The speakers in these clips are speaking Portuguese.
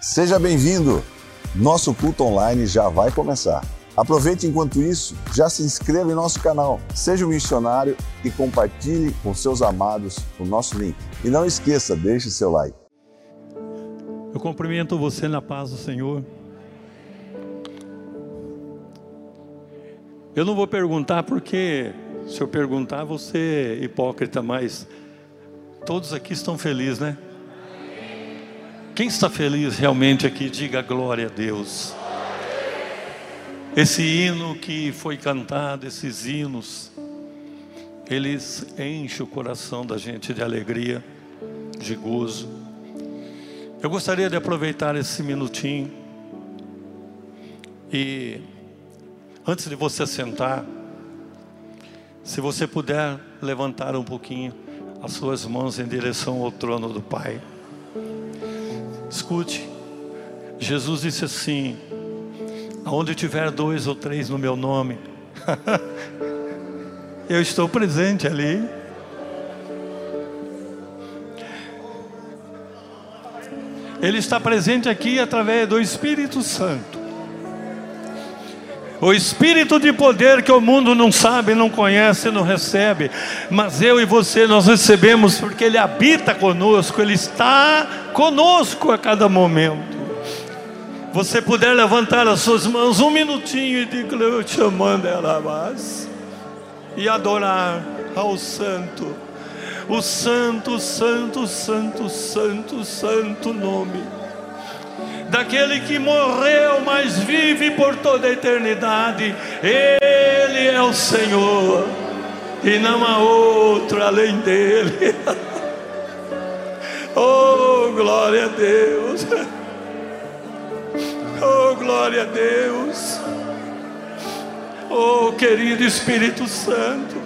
Seja bem-vindo! Nosso culto online já vai começar. Aproveite enquanto isso, já se inscreva em nosso canal, seja um missionário e compartilhe com seus amados o nosso link. E não esqueça, deixe seu like. Eu cumprimento você na paz do Senhor. Eu não vou perguntar porque, se eu perguntar, você é hipócrita, mas todos aqui estão felizes, né? Quem está feliz realmente aqui, diga glória a Deus. Esse hino que foi cantado, esses hinos, eles enchem o coração da gente de alegria, de gozo. Eu gostaria de aproveitar esse minutinho e, antes de você sentar, se você puder levantar um pouquinho as suas mãos em direção ao trono do Pai. Escute, Jesus disse assim: Onde tiver dois ou três no meu nome, eu estou presente ali. Ele está presente aqui através do Espírito Santo. O espírito de poder que o mundo não sabe, não conhece, não recebe, mas eu e você nós recebemos porque ele habita conosco, ele está conosco a cada momento. Você puder levantar as suas mãos um minutinho e dizer eu te amando ela mais e adorar ao santo, o santo, santo, santo, santo, santo nome daquele que morreu, mas vive por toda a eternidade. Ele é o Senhor, e não há outro além dele. oh, glória a Deus! Oh, glória a Deus! Oh, querido Espírito Santo,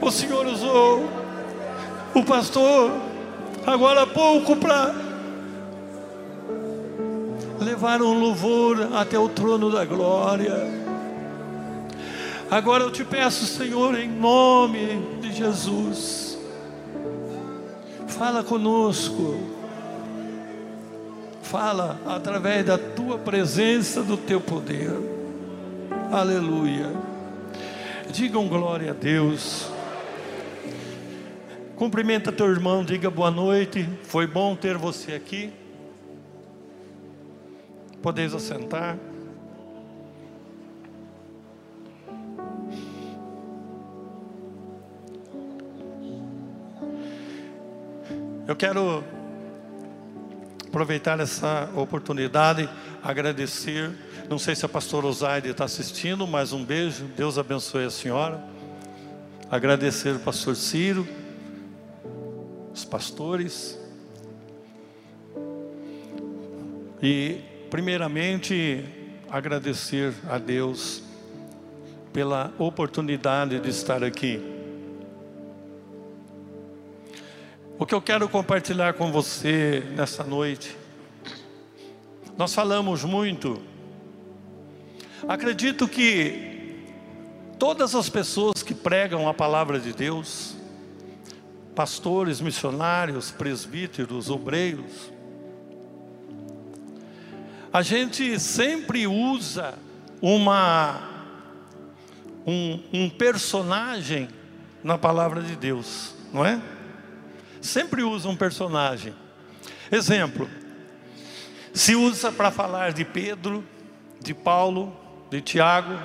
o Senhor usou o pastor agora há pouco para levar um louvor até o trono da glória. Agora eu te peço, Senhor, em nome de Jesus, fala conosco, fala através da tua presença, do teu poder. Aleluia. Digam glória a Deus. Cumprimenta teu irmão, diga boa noite. Foi bom ter você aqui. Podeis assentar. Eu quero aproveitar essa oportunidade, agradecer. Não sei se a pastora Osaide está assistindo, mas um beijo. Deus abençoe a senhora. Agradecer o pastor Ciro, os pastores. E Primeiramente, agradecer a Deus pela oportunidade de estar aqui. O que eu quero compartilhar com você nessa noite, nós falamos muito, acredito que todas as pessoas que pregam a palavra de Deus, pastores, missionários, presbíteros, obreiros, a gente sempre usa uma um, um personagem na palavra de Deus, não é? Sempre usa um personagem. Exemplo, se usa para falar de Pedro, de Paulo, de Tiago.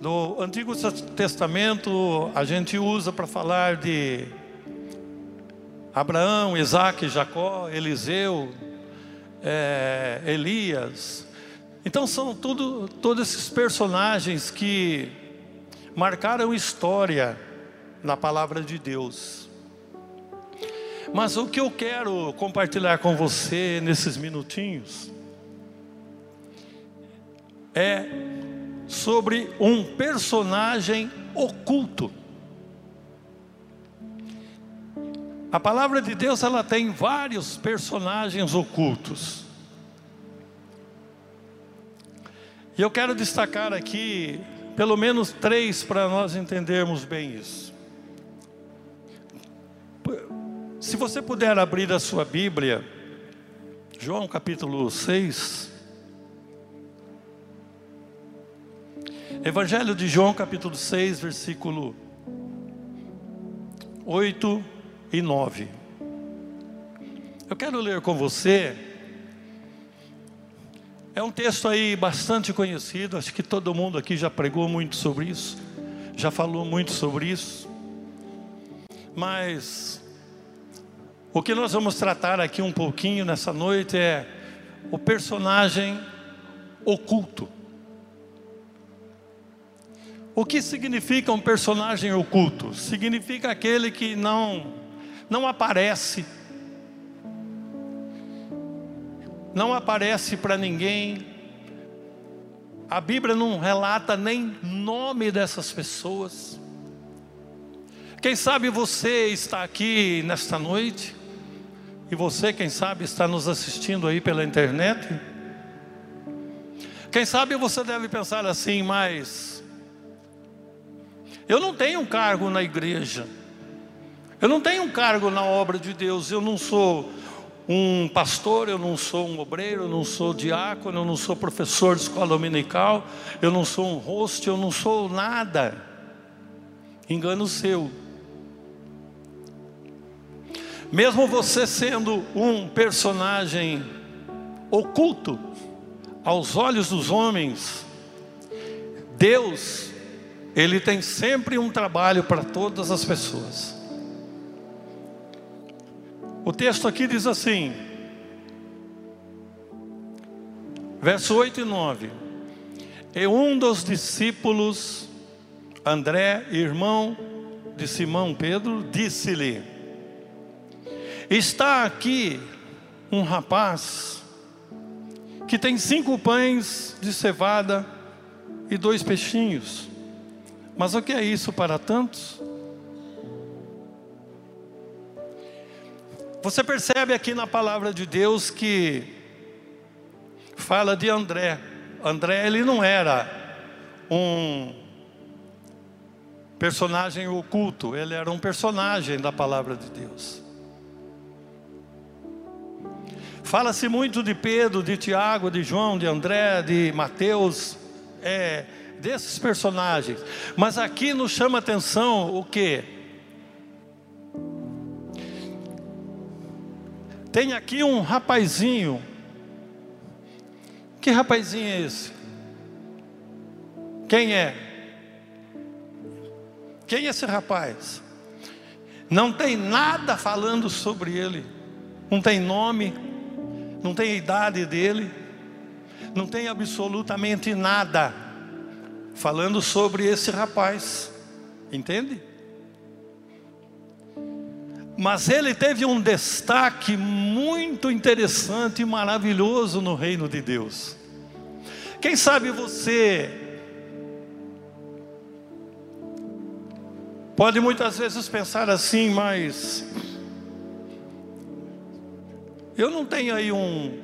No Antigo Testamento, a gente usa para falar de Abraão, Isaac, Jacó, Eliseu, é, Elias. Então são tudo, todos esses personagens que marcaram história na palavra de Deus. Mas o que eu quero compartilhar com você nesses minutinhos é sobre um personagem oculto. A palavra de Deus ela tem vários personagens ocultos. E eu quero destacar aqui pelo menos três para nós entendermos bem isso. Se você puder abrir a sua Bíblia, João capítulo 6. Evangelho de João capítulo 6, versículo 8 e 9. Eu quero ler com você. É um texto aí bastante conhecido, acho que todo mundo aqui já pregou muito sobre isso, já falou muito sobre isso. Mas o que nós vamos tratar aqui um pouquinho nessa noite é o personagem oculto. O que significa um personagem oculto? Significa aquele que não não aparece. Não aparece para ninguém. A Bíblia não relata nem nome dessas pessoas. Quem sabe você está aqui nesta noite e você, quem sabe, está nos assistindo aí pela internet. Quem sabe você deve pensar assim, mas eu não tenho um cargo na igreja, eu não tenho um cargo na obra de Deus, eu não sou um pastor, eu não sou um obreiro, eu não sou diácono, eu não sou professor de escola dominical, eu não sou um host, eu não sou nada. Engano seu. Mesmo você sendo um personagem oculto aos olhos dos homens, Deus, Ele tem sempre um trabalho para todas as pessoas. O texto aqui diz assim, verso 8 e 9: E um dos discípulos, André, irmão de Simão Pedro, disse-lhe: Está aqui um rapaz que tem cinco pães de cevada e dois peixinhos. Mas o que é isso para tantos? Você percebe aqui na palavra de Deus que fala de André. André ele não era um personagem oculto, ele era um personagem da palavra de Deus. Fala-se muito de Pedro, de Tiago, de João, de André, de Mateus, é, desses personagens. Mas aqui nos chama atenção o que? Tem aqui um rapazinho. Que rapazinho é esse? Quem é? Quem é esse rapaz? Não tem nada falando sobre ele. Não tem nome, não tem idade dele, não tem absolutamente nada falando sobre esse rapaz, entende? Mas ele teve um destaque muito interessante e maravilhoso no reino de Deus. Quem sabe você pode muitas vezes pensar assim, mas eu não tenho aí um,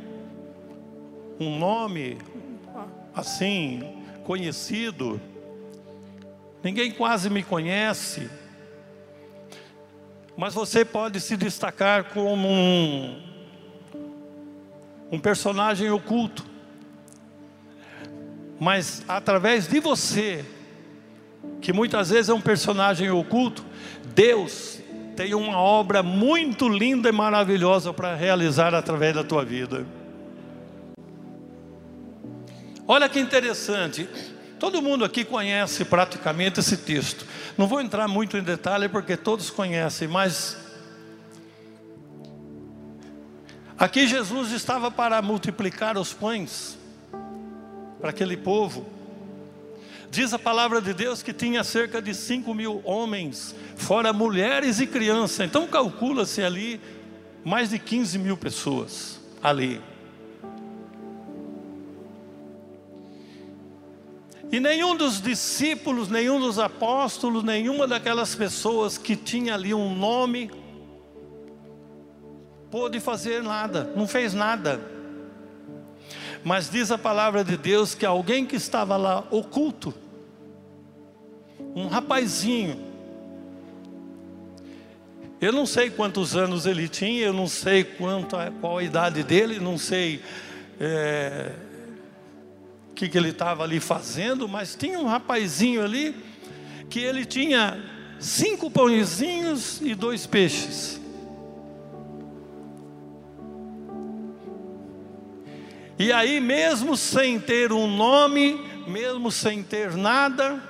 um nome assim, conhecido, ninguém quase me conhece, mas você pode se destacar como um, um personagem oculto, mas através de você, que muitas vezes é um personagem oculto, Deus tem uma obra muito linda e maravilhosa para realizar através da tua vida. Olha que interessante. Todo mundo aqui conhece praticamente esse texto. Não vou entrar muito em detalhe porque todos conhecem, mas aqui Jesus estava para multiplicar os pães para aquele povo. Diz a palavra de Deus que tinha cerca de 5 mil homens, fora mulheres e crianças. Então calcula-se ali mais de 15 mil pessoas ali. E nenhum dos discípulos, nenhum dos apóstolos, nenhuma daquelas pessoas que tinha ali um nome, pôde fazer nada, não fez nada. Mas diz a palavra de Deus que alguém que estava lá oculto, um rapazinho, Eu não sei quantos anos ele tinha, eu não sei quanto, qual a idade dele, não sei é, que, que ele estava ali fazendo, mas tinha um rapazinho ali que ele tinha cinco pãezinhos e dois peixes. E aí, mesmo sem ter um nome, mesmo sem ter nada,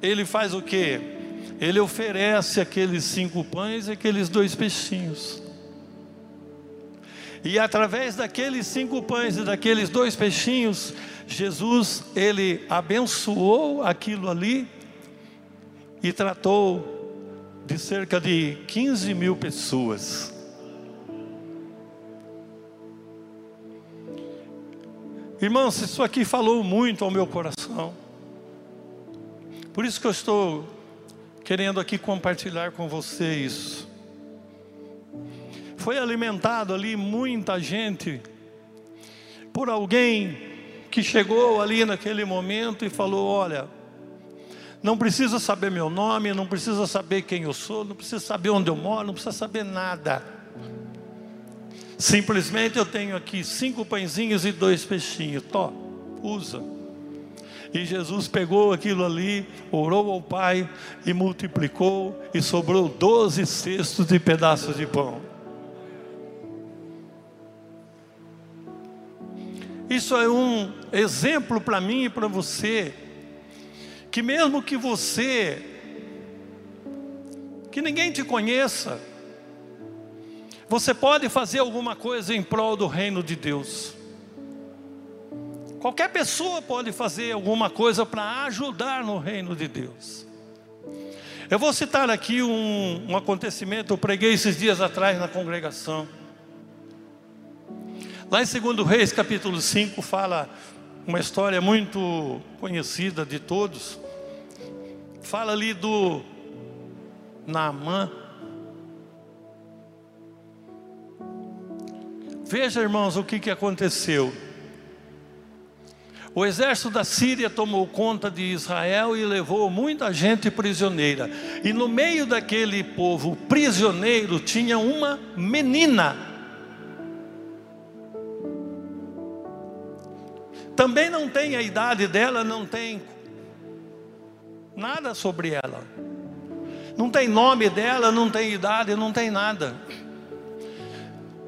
ele faz o que? ele oferece aqueles cinco pães e aqueles dois peixinhos. E através daqueles cinco pães e daqueles dois peixinhos, Jesus, ele abençoou aquilo ali e tratou de cerca de 15 mil pessoas. Irmãos, isso aqui falou muito ao meu coração. Por isso que eu estou querendo aqui compartilhar com você isso. Foi alimentado ali muita gente por alguém que chegou ali naquele momento e falou: Olha, não precisa saber meu nome, não precisa saber quem eu sou, não precisa saber onde eu moro, não precisa saber nada. Simplesmente eu tenho aqui cinco pãezinhos e dois peixinhos. Tó, usa. E Jesus pegou aquilo ali, orou ao Pai e multiplicou, e sobrou doze cestos de pedaços de pão. Isso é um exemplo para mim e para você, que mesmo que você, que ninguém te conheça, você pode fazer alguma coisa em prol do reino de Deus. Qualquer pessoa pode fazer alguma coisa para ajudar no reino de Deus. Eu vou citar aqui um, um acontecimento, eu preguei esses dias atrás na congregação. Lá em 2 Reis, capítulo 5, fala uma história muito conhecida de todos. Fala ali do Naamã. Veja, irmãos, o que, que aconteceu. O exército da Síria tomou conta de Israel e levou muita gente prisioneira. E no meio daquele povo prisioneiro tinha uma menina. Também não tem a idade dela, não tem nada sobre ela. Não tem nome dela, não tem idade, não tem nada.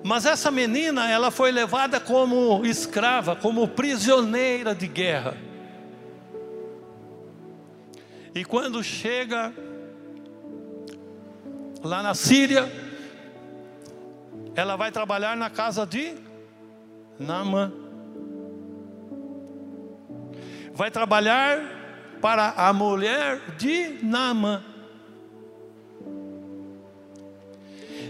Mas essa menina, ela foi levada como escrava, como prisioneira de guerra. E quando chega lá na Síria, ela vai trabalhar na casa de Naamã. Vai trabalhar para a mulher de Naamã.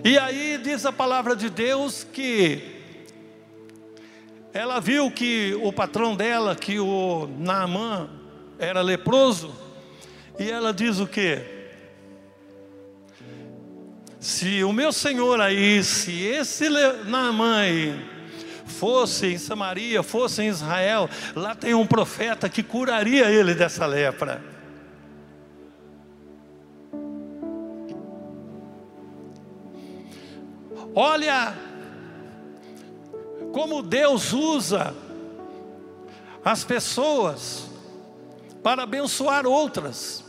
E aí diz a palavra de Deus que ela viu que o patrão dela, que o Naamã, era leproso, e ela diz o que? Se o meu senhor aí, se esse Naamã aí, fosse em Samaria, fosse em Israel, lá tem um profeta que curaria ele dessa lepra. Olha como Deus usa as pessoas para abençoar outras.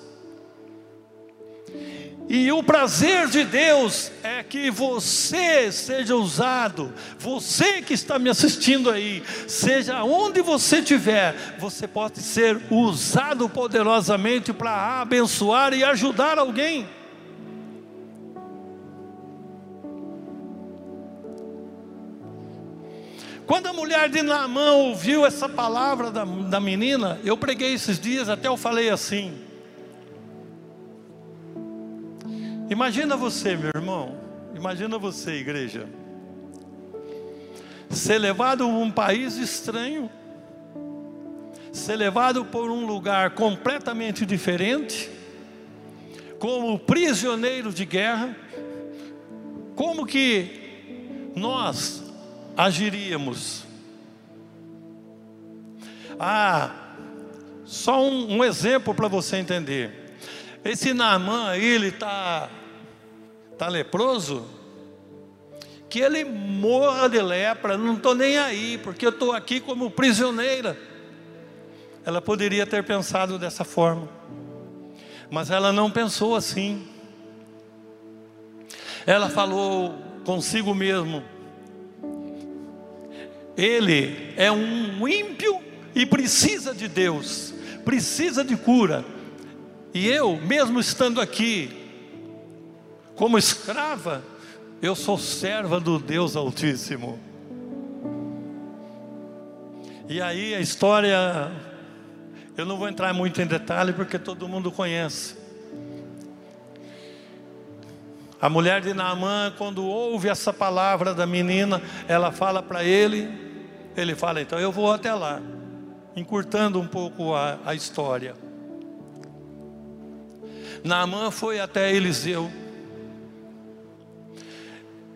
E o prazer de Deus é que você seja usado, você que está me assistindo aí, seja onde você estiver, você pode ser usado poderosamente para abençoar e ajudar alguém. Quando a mulher de Naamã ouviu essa palavra da, da menina, eu preguei esses dias, até eu falei assim. Imagina você, meu irmão, imagina você, igreja, ser levado a um país estranho, ser levado por um lugar completamente diferente, como prisioneiro de guerra, como que nós agiríamos? Ah, só um, um exemplo para você entender. Esse Naamã, ele está está leproso, que ele morra de lepra, não estou nem aí, porque eu estou aqui como prisioneira. Ela poderia ter pensado dessa forma, mas ela não pensou assim. Ela falou consigo mesmo: Ele é um ímpio e precisa de Deus, precisa de cura. E eu, mesmo estando aqui, como escrava, eu sou serva do Deus Altíssimo. E aí a história, eu não vou entrar muito em detalhe porque todo mundo conhece. A mulher de Naamã, quando ouve essa palavra da menina, ela fala para ele, ele fala, então eu vou até lá, encurtando um pouco a, a história. Naamã foi até Eliseu.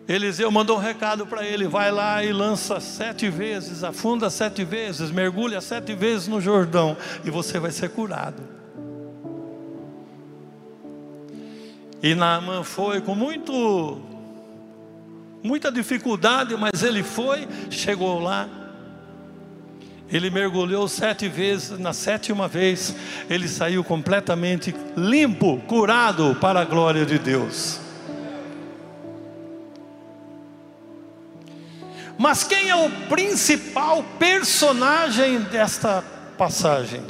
Eliseu mandou um recado para ele: vai lá e lança sete vezes, afunda sete vezes, mergulha sete vezes no Jordão, e você vai ser curado. E Naamã foi com muito, muita dificuldade, mas ele foi, chegou lá, ele mergulhou sete vezes, na sétima vez, ele saiu completamente limpo, curado para a glória de Deus. Mas quem é o principal personagem desta passagem?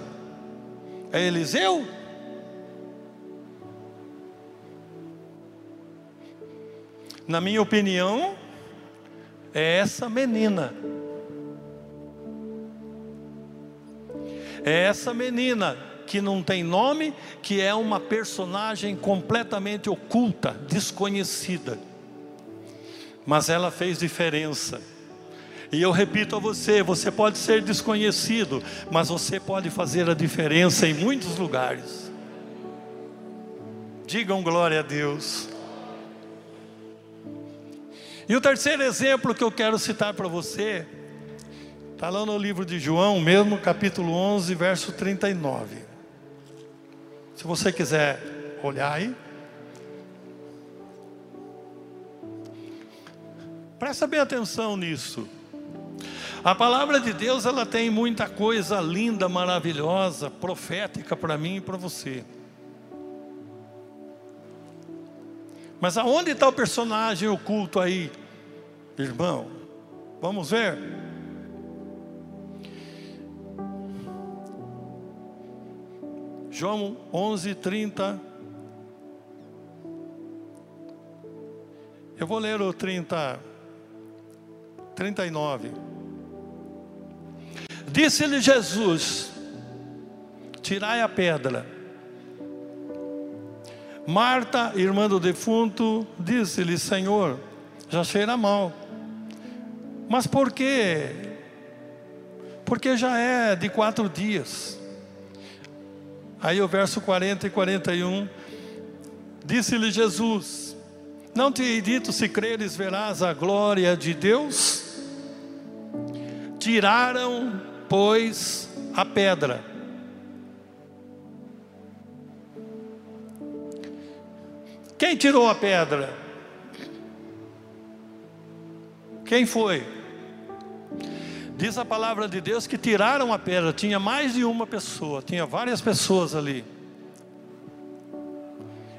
É Eliseu? Na minha opinião, é essa menina. É essa menina que não tem nome, que é uma personagem completamente oculta, desconhecida. Mas ela fez diferença. E eu repito a você: você pode ser desconhecido, mas você pode fazer a diferença em muitos lugares. Digam glória a Deus. E o terceiro exemplo que eu quero citar para você Está lá no livro de João, mesmo capítulo 11, verso 39. Se você quiser olhar aí. Presta bem atenção nisso. A palavra de Deus, ela tem muita coisa linda, maravilhosa, profética para mim e para você. Mas aonde está o personagem oculto aí, irmão? Vamos ver? João 11, 30. Eu vou ler o 30, 39. Disse-lhe Jesus: Tirai a pedra. Marta, irmã do defunto, disse-lhe: Senhor, já cheira mal. Mas por quê? Porque já é de quatro dias. Aí o verso 40 e 41, disse-lhe Jesus: Não te hei dito, se creres, verás a glória de Deus? Tiraram, pois, a pedra. Quem tirou a pedra? Quem foi? Diz a palavra de Deus que tiraram a pedra, tinha mais de uma pessoa, tinha várias pessoas ali.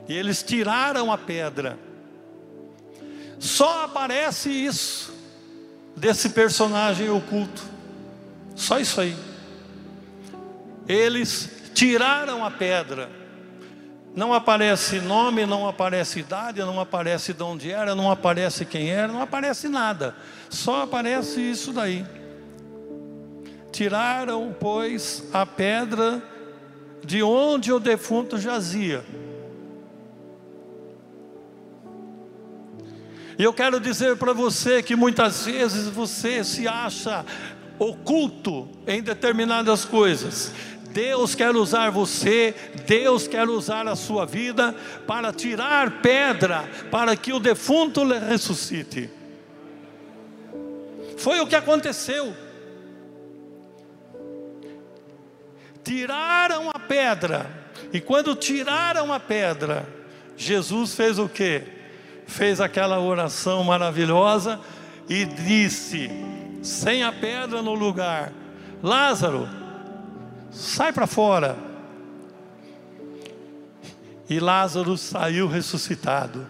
E eles tiraram a pedra. Só aparece isso desse personagem oculto. Só isso aí. Eles tiraram a pedra. Não aparece nome, não aparece idade, não aparece de onde era, não aparece quem era, não aparece nada. Só aparece isso daí. Tiraram, pois, a pedra de onde o defunto jazia. E eu quero dizer para você que muitas vezes você se acha oculto em determinadas coisas. Deus quer usar você, Deus quer usar a sua vida para tirar pedra, para que o defunto ressuscite. Foi o que aconteceu. tiraram a pedra. E quando tiraram a pedra, Jesus fez o que? Fez aquela oração maravilhosa e disse, sem a pedra no lugar: Lázaro, sai para fora. E Lázaro saiu ressuscitado.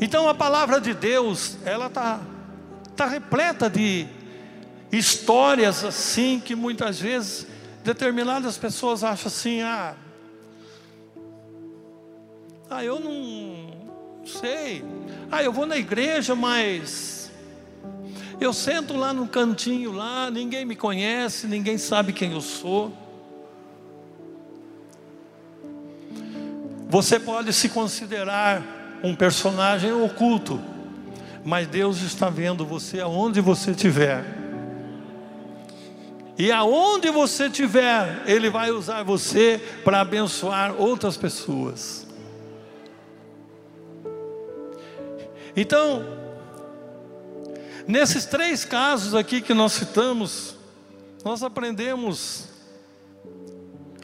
Então a palavra de Deus, ela está tá repleta de histórias assim que muitas vezes determinadas pessoas acham assim, ah, ah, eu não sei. Ah, eu vou na igreja, mas eu sento lá no cantinho lá, ninguém me conhece, ninguém sabe quem eu sou. Você pode se considerar um personagem oculto, mas Deus está vendo você aonde você estiver. E aonde você estiver, Ele vai usar você para abençoar outras pessoas. Então, nesses três casos aqui que nós citamos, nós aprendemos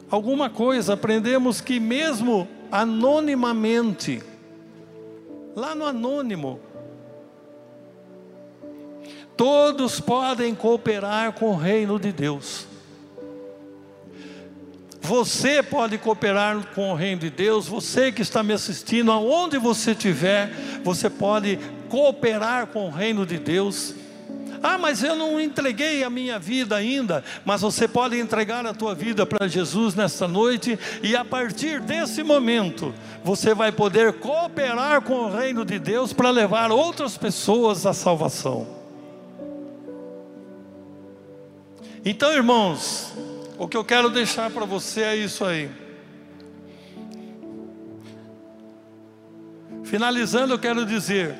alguma coisa, aprendemos que mesmo anonimamente, lá no anônimo, Todos podem cooperar com o reino de Deus. Você pode cooperar com o reino de Deus, você que está me assistindo, aonde você estiver, você pode cooperar com o reino de Deus. Ah, mas eu não entreguei a minha vida ainda. Mas você pode entregar a tua vida para Jesus nesta noite, e a partir desse momento, você vai poder cooperar com o reino de Deus para levar outras pessoas à salvação. Então, irmãos, o que eu quero deixar para você é isso aí. Finalizando, eu quero dizer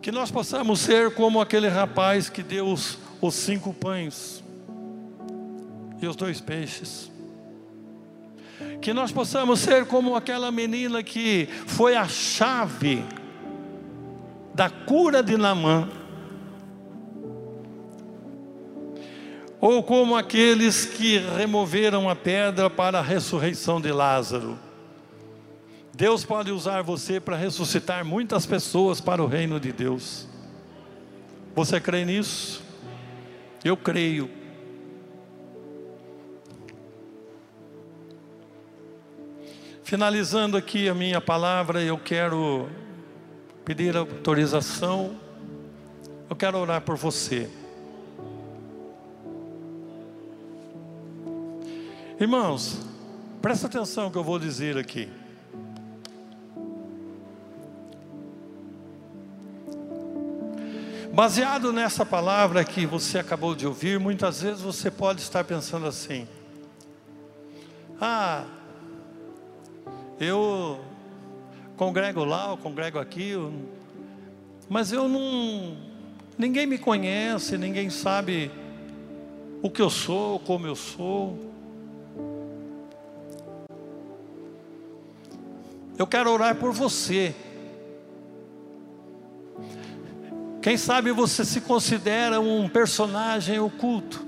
que nós possamos ser como aquele rapaz que deu os, os cinco pães e os dois peixes. Que nós possamos ser como aquela menina que foi a chave da cura de Namã. Ou como aqueles que removeram a pedra para a ressurreição de Lázaro. Deus pode usar você para ressuscitar muitas pessoas para o reino de Deus. Você crê nisso? Eu creio. Finalizando aqui a minha palavra, eu quero pedir autorização, eu quero orar por você. Irmãos, presta atenção que eu vou dizer aqui. Baseado nessa palavra que você acabou de ouvir, muitas vezes você pode estar pensando assim: ah, eu congrego lá, eu congrego aqui, mas eu não. Ninguém me conhece, ninguém sabe o que eu sou, como eu sou. Eu quero orar por você. Quem sabe você se considera um personagem oculto.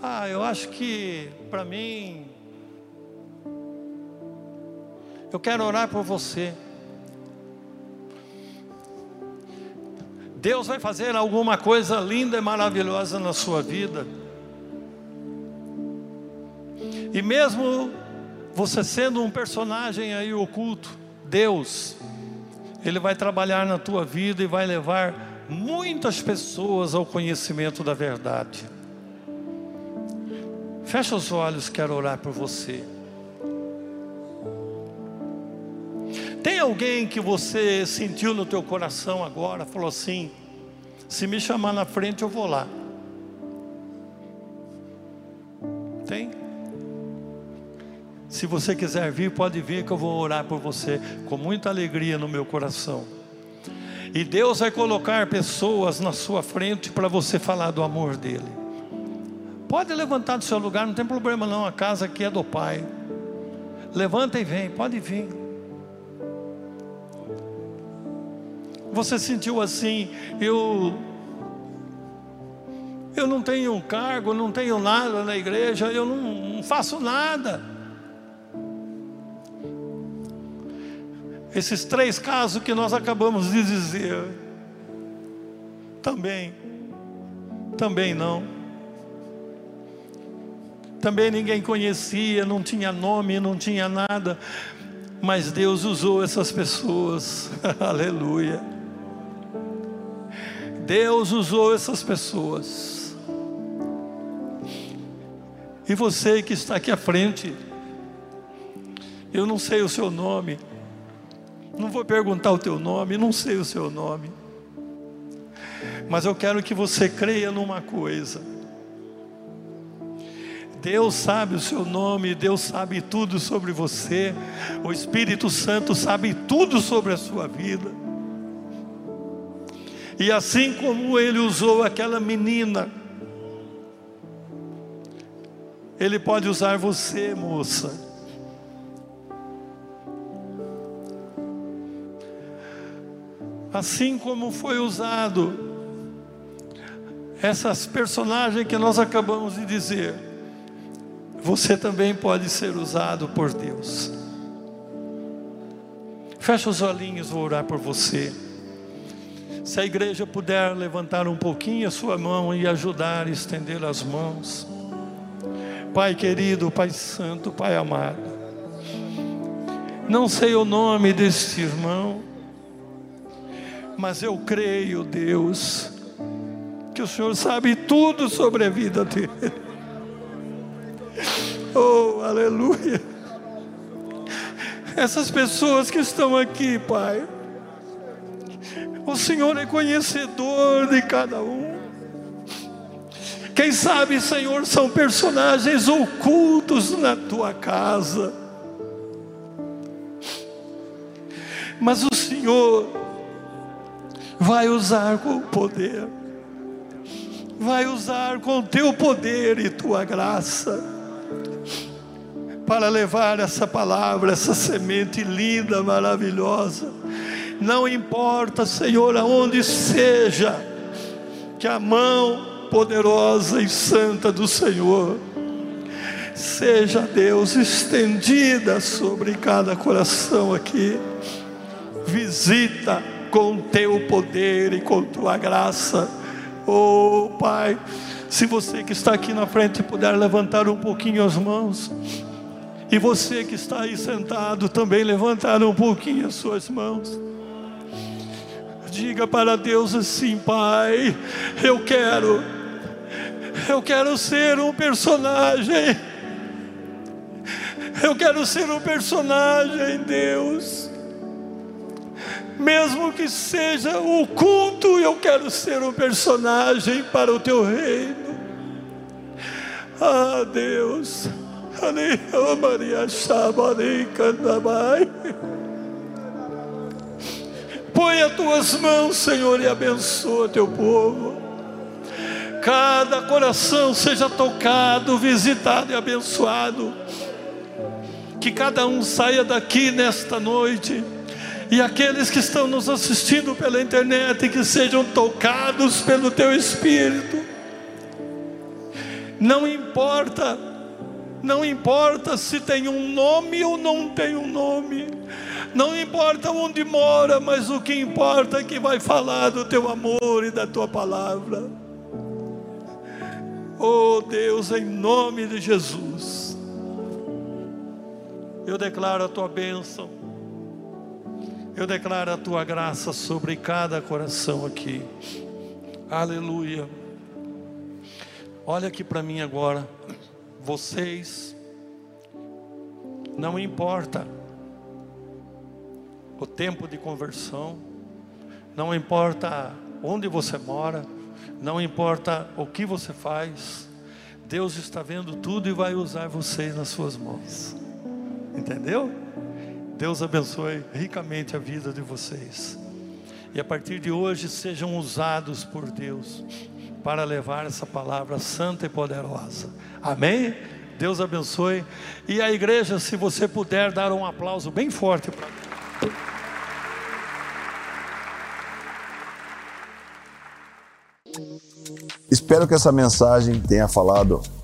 Ah, eu acho que para mim. Eu quero orar por você. Deus vai fazer alguma coisa linda e maravilhosa na sua vida. E mesmo você sendo um personagem aí oculto, Deus, Ele vai trabalhar na tua vida e vai levar muitas pessoas ao conhecimento da verdade. Fecha os olhos, quero orar por você. Tem alguém que você sentiu no teu coração agora, falou assim: se me chamar na frente eu vou lá. Se você quiser vir, pode vir que eu vou orar por você com muita alegria no meu coração. E Deus vai colocar pessoas na sua frente para você falar do amor dele. Pode levantar do seu lugar, não tem problema não, a casa aqui é do Pai. Levanta e vem, pode vir. Você sentiu assim, eu Eu não tenho um cargo, não tenho nada na igreja, eu não, não faço nada. Esses três casos que nós acabamos de dizer, também, também não. Também ninguém conhecia, não tinha nome, não tinha nada, mas Deus usou essas pessoas, aleluia. Deus usou essas pessoas. E você que está aqui à frente, eu não sei o seu nome, não vou perguntar o teu nome, não sei o seu nome. Mas eu quero que você creia numa coisa. Deus sabe o seu nome, Deus sabe tudo sobre você, o Espírito Santo sabe tudo sobre a sua vida. E assim como ele usou aquela menina, ele pode usar você, moça. Assim como foi usado essas personagens que nós acabamos de dizer, você também pode ser usado por Deus. Fecha os olhinhos, vou orar por você. Se a igreja puder levantar um pouquinho a sua mão e ajudar estender as mãos. Pai querido, Pai santo, Pai amado. Não sei o nome deste irmão mas eu creio, Deus, que o Senhor sabe tudo sobre a vida dele. Oh, aleluia. Essas pessoas que estão aqui, Pai, o Senhor é conhecedor de cada um. Quem sabe, Senhor, são personagens ocultos na tua casa. Mas o Senhor vai usar com poder, vai usar com teu poder e tua graça, para levar essa palavra, essa semente linda, maravilhosa. Não importa, Senhor, aonde seja, que a mão poderosa e santa do Senhor seja, Deus, estendida sobre cada coração aqui. Visita com teu poder e com tua graça. Oh, Pai, se você que está aqui na frente puder levantar um pouquinho as mãos, e você que está aí sentado também levantar um pouquinho as suas mãos. Diga para Deus assim, Pai, eu quero, eu quero ser um personagem, eu quero ser um personagem, Deus mesmo que seja oculto, eu quero ser um personagem para o teu reino. Ah, Deus. Põe as tuas mãos, Senhor, e abençoa teu povo. Cada coração seja tocado, visitado e abençoado. Que cada um saia daqui nesta noite e aqueles que estão nos assistindo pela internet, que sejam tocados pelo Teu Espírito. Não importa, não importa se tem um nome ou não tem um nome, não importa onde mora, mas o que importa é que vai falar do Teu amor e da Tua palavra. Oh Deus, em nome de Jesus, eu declaro a Tua bênção eu declaro a tua graça sobre cada coração aqui. Aleluia. Olha aqui para mim agora. Vocês, não importa o tempo de conversão, não importa onde você mora, não importa o que você faz, Deus está vendo tudo e vai usar vocês nas suas mãos. Entendeu? Deus abençoe ricamente a vida de vocês. E a partir de hoje sejam usados por Deus para levar essa palavra santa e poderosa. Amém? Deus abençoe. E a igreja, se você puder dar um aplauso bem forte para Espero que essa mensagem tenha falado